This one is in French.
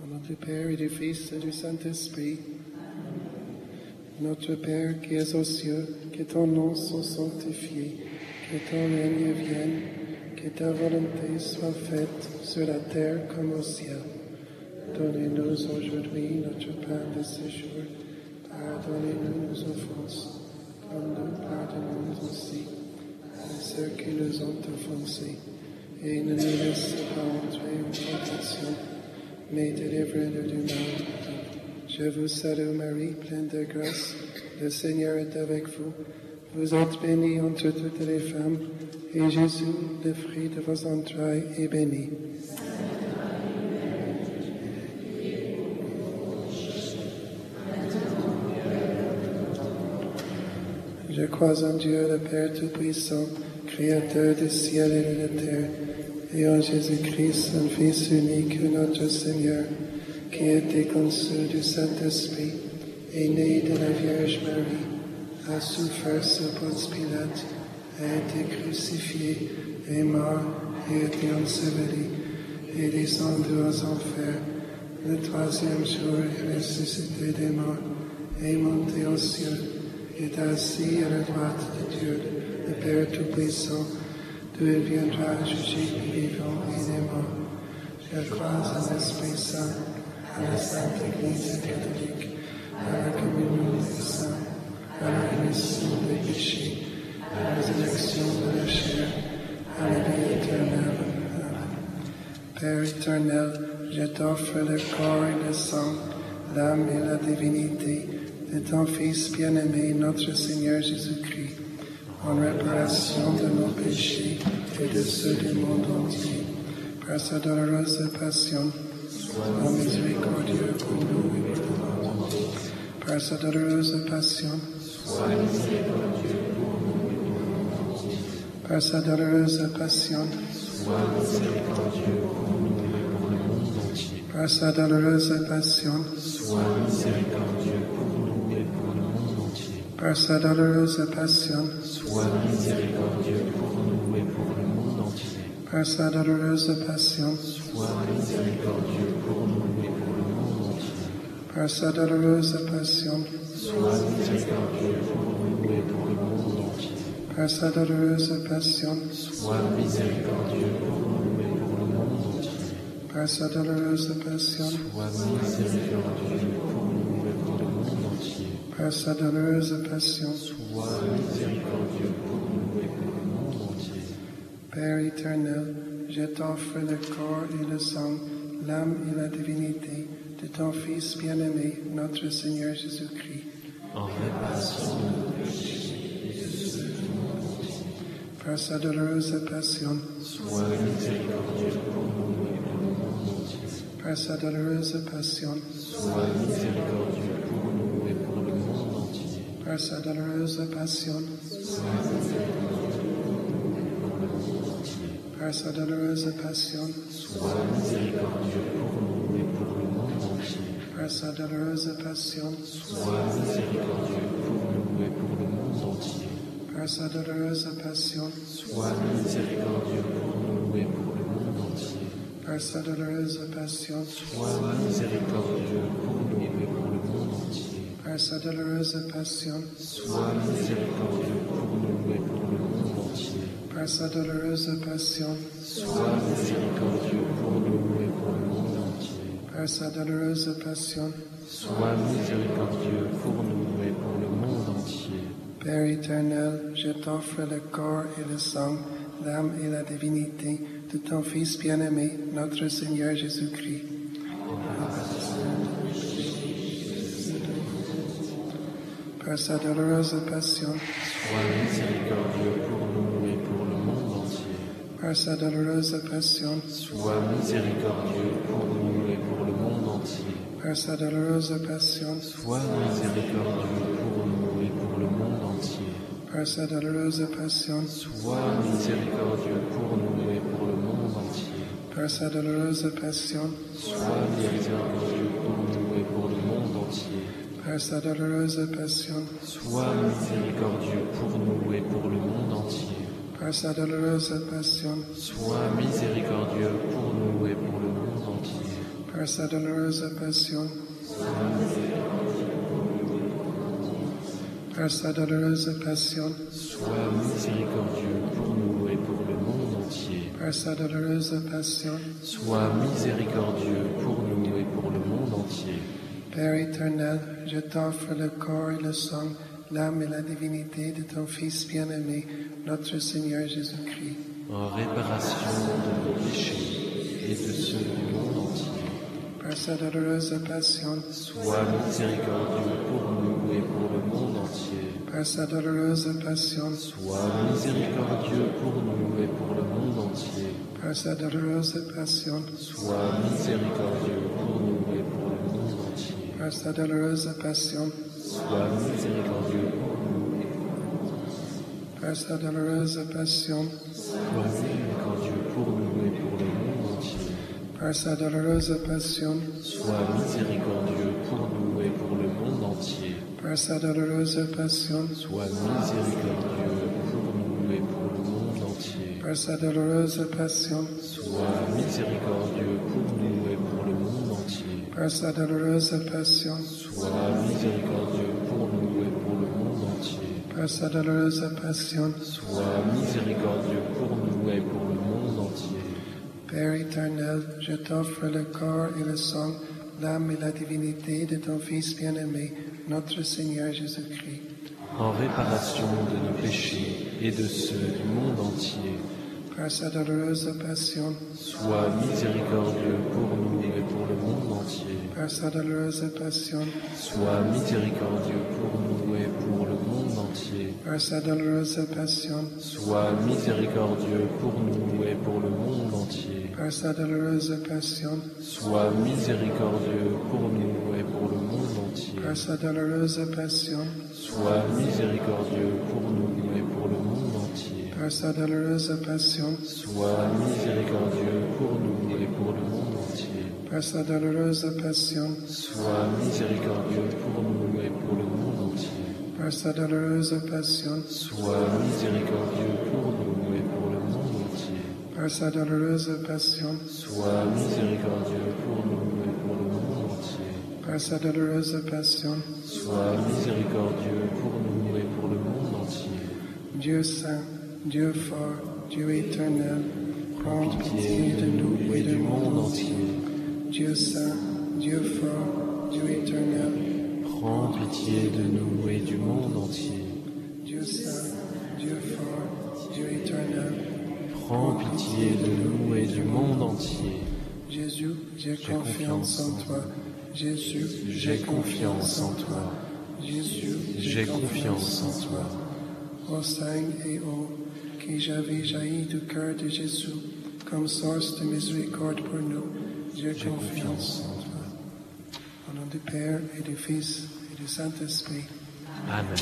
Du Père et du Fils et du Saint-Esprit. Notre Père qui es aux cieux, que ton nom soit sanctifié, que ton règne vienne, que ta volonté soit faite sur la terre comme au ciel. Donnez-nous aujourd'hui notre pain de ce jour. Pardonnez-nous nos offenses, comme nous pardonnons aussi à ceux qui nous ont offensés. Et ne nous laisse pas entrer en tentation, mais délivre-nous du mal. Je vous salue Marie, pleine de grâce. Le Seigneur est avec vous. Vous êtes bénie entre toutes les femmes, et Jésus, le fruit de vos entrailles, est béni. Je crois en Dieu, le Père Tout-Puissant, Créateur du ciel et de la terre, et en Jésus-Christ, son Fils unique, notre Seigneur, qui a été conçu du Saint-Esprit, est né de la Vierge Marie, a souffert sous Ponce Pilate, a été crucifié, est mort et a été enseveli, et descendu aux enfers. Le troisième jour, est ressuscité des morts, est monté aux cieux, est assis à la droite de Dieu, le Père Tout-Puissant, d'où il viendra juger les vivants et les morts. Je crois en l'Esprit Saint, à la Sainte Église catholique, à la communion des saints, à la rémission des péchés, à la résurrection de la chair, à la vie. Père éternel, je t'offre le corps et le sang, l'âme et la divinité de ton Fils bien-aimé, notre Seigneur Jésus-Christ, en réparation de nos péchés et de ceux du monde entier, par sa douloureuse passion, sois miséricordieux pour nous et pour le monde entier. Par sa douloureuse passion, sois miséricordieux pour nous et pour le monde entier. Par sa douloureuse passion, sois miséricordieux pour nous et pour le monde entier. par sa douloureuse passion, Sois miséricordieux pour nous et pour le monde douloureuse passion, Sois miséricordieux pour nous et pour le monde entier. douloureuse passion, Sois miséricordieux pour nous et pour le monde entier. douloureuse passion, Sois miséricordieux pour nous et pour le monde entier. douloureuse passion, Sois miséricordieux pour nous et pour le monde entier. douloureuse passion, Sois miséricordieux pour nous et pour le monde par sa douloureuse passion. Sois miséricordieux pour nous et pour le monde entier. Père éternel, je t'offre le corps et le sang, l'âme et la divinité de ton Fils bien-aimé, notre Seigneur Jésus-Christ, En réparation de nos péchés, par sa douloureuse passion, sois miséricordieux pour nous et pour le monde entier. par sa douloureuse passion, Sois miséricordieux pour nous et pour le monde entier. Par sa douloureuse passion, par sa douloureuse passion, Sois miséricordieux pour nous et pour le monde entier. par sa douloureuse passion, Sois miséricordieux pour nous et pour le monde entier. par sa douloureuse passion, Sois miséricordieux pour nous et pour le monde entier. par sa douloureuse passion, Sois miséricordieux pour nous et pour le monde entier. Par sa douloureuse passion, Sois miséricordieux pour nous et pour le monde entier. par sa douloureuse passion, Sois miséricordieux pour nous et pour le monde entier. par sa douloureuse passion. Sois miséricordieux pour nous et pour le monde entier. Père éternel, je t'offre le corps et le sang, l'âme et la divinité de ton Fils bien-aimé, notre Seigneur Jésus-Christ. Par sa douloureuse passion, Sois miséricordieux pour nous et pour le monde entier. par sa douloureuse passion, Sois miséricordieux pour nous et pour le monde entier. par sa douloureuse passion, Sois miséricordieux pour nous et pour le monde entier. par sa douloureuse passion, Sois miséricordieux pour nous et pour le monde entier. par sa douloureuse passion, Sois miséricordieux pour nous et pour le monde entier. Par sa douloureuse passion, Sois miséricordieux pour nous et pour le monde entier. par sa douloureuse passion, Sois miséricordieux pour nous et pour le monde entier. par sa douloureuse passion, par sa douloureuse passion, Sois miséricordieux pour nous et pour le monde entier. par sa douloureuse passion, Sois miséricordieux pour nous et pour le monde entier. Père éternel, je t'offre le corps et le sang, l'âme et la divinité de ton Fils bien-aimé, notre Seigneur Jésus-Christ. En réparation de nos péchés et de ceux du monde entier. Par sa douloureuse passion, Sois miséricordieux pour nous et pour le monde entier. par sa douloureuse passion, Sois miséricordieux pour nous et pour le monde entier. par sa douloureuse passion, Sois miséricordieux pour nous et pour le monde entier. Par sa douloureuse passion, Sois miséricordieux pour nous et par sa douloureuse passion, sois miséricordieux pour nous et pour le monde entier. par sa douloureuse passion, Sois miséricordieux pour nous et pour le monde entier. par sa douloureuse passion, Sois miséricordieux pour nous et pour le monde entier. par sa douloureuse passion, Sois miséricordieux pour nous et pour le monde entier. Par sa douloureuse passion, Sois miséricordieux pour nous et pour le monde entier. par sa douloureuse passion, Sois miséricordieux pour nous et pour le monde entier. Père éternel, je t'offre le corps et le sang, l'âme et la divinité de ton Fils bien-aimé, notre Seigneur Jésus-Christ. En réparation de nos péchés et de ceux du monde entier. Par sa douloureuse passion, Sois miséricordieux pour nous et pour le monde entier. par sa douloureuse passion, Sois miséricordieux pour nous et pour le monde entier. par sa douloureuse passion, Sois miséricordieux pour nous et pour le monde entier. par sa douloureuse passion, Sois miséricordieux pour nous et pour le monde entier. par sa douloureuse passion, Sois miséricordieux pour nous et pour le monde entier. par sa douloureuse passion, Sois miséricordieux pour nous et pour le monde entier. par sa douloureuse passion, Sois miséricordieux pour nous et pour le monde entier. par sa douloureuse passion, Sois miséricordieux pour nous et pour le monde entier. par sa douloureuse passion, Sois miséricordieux pour nous et pour le monde entier. par sa douloureuse passion, Sois miséricordieux pour nous et pour le monde entier. Dieu saint, Dieu fort, Dieu éternel, prends pitié de nous et du monde entier. Dieu saint, Dieu fort, Dieu éternel, Prends pitié de nous et du monde entier. Dieu saint, Dieu fort, Dieu éternel. Prends pitié de nous et du monde entier. Jésus, j'ai confiance en toi. Jésus, J'ai confiance en toi. Jésus, J'ai confiance en toi. Ô et ô, qui j'avais jailli du cœur de Jésus, comme source de miséricorde pour nous, j'ai confiance confiance en toi. Au nom du Père et du Fils et du Saint-Esprit. Amen.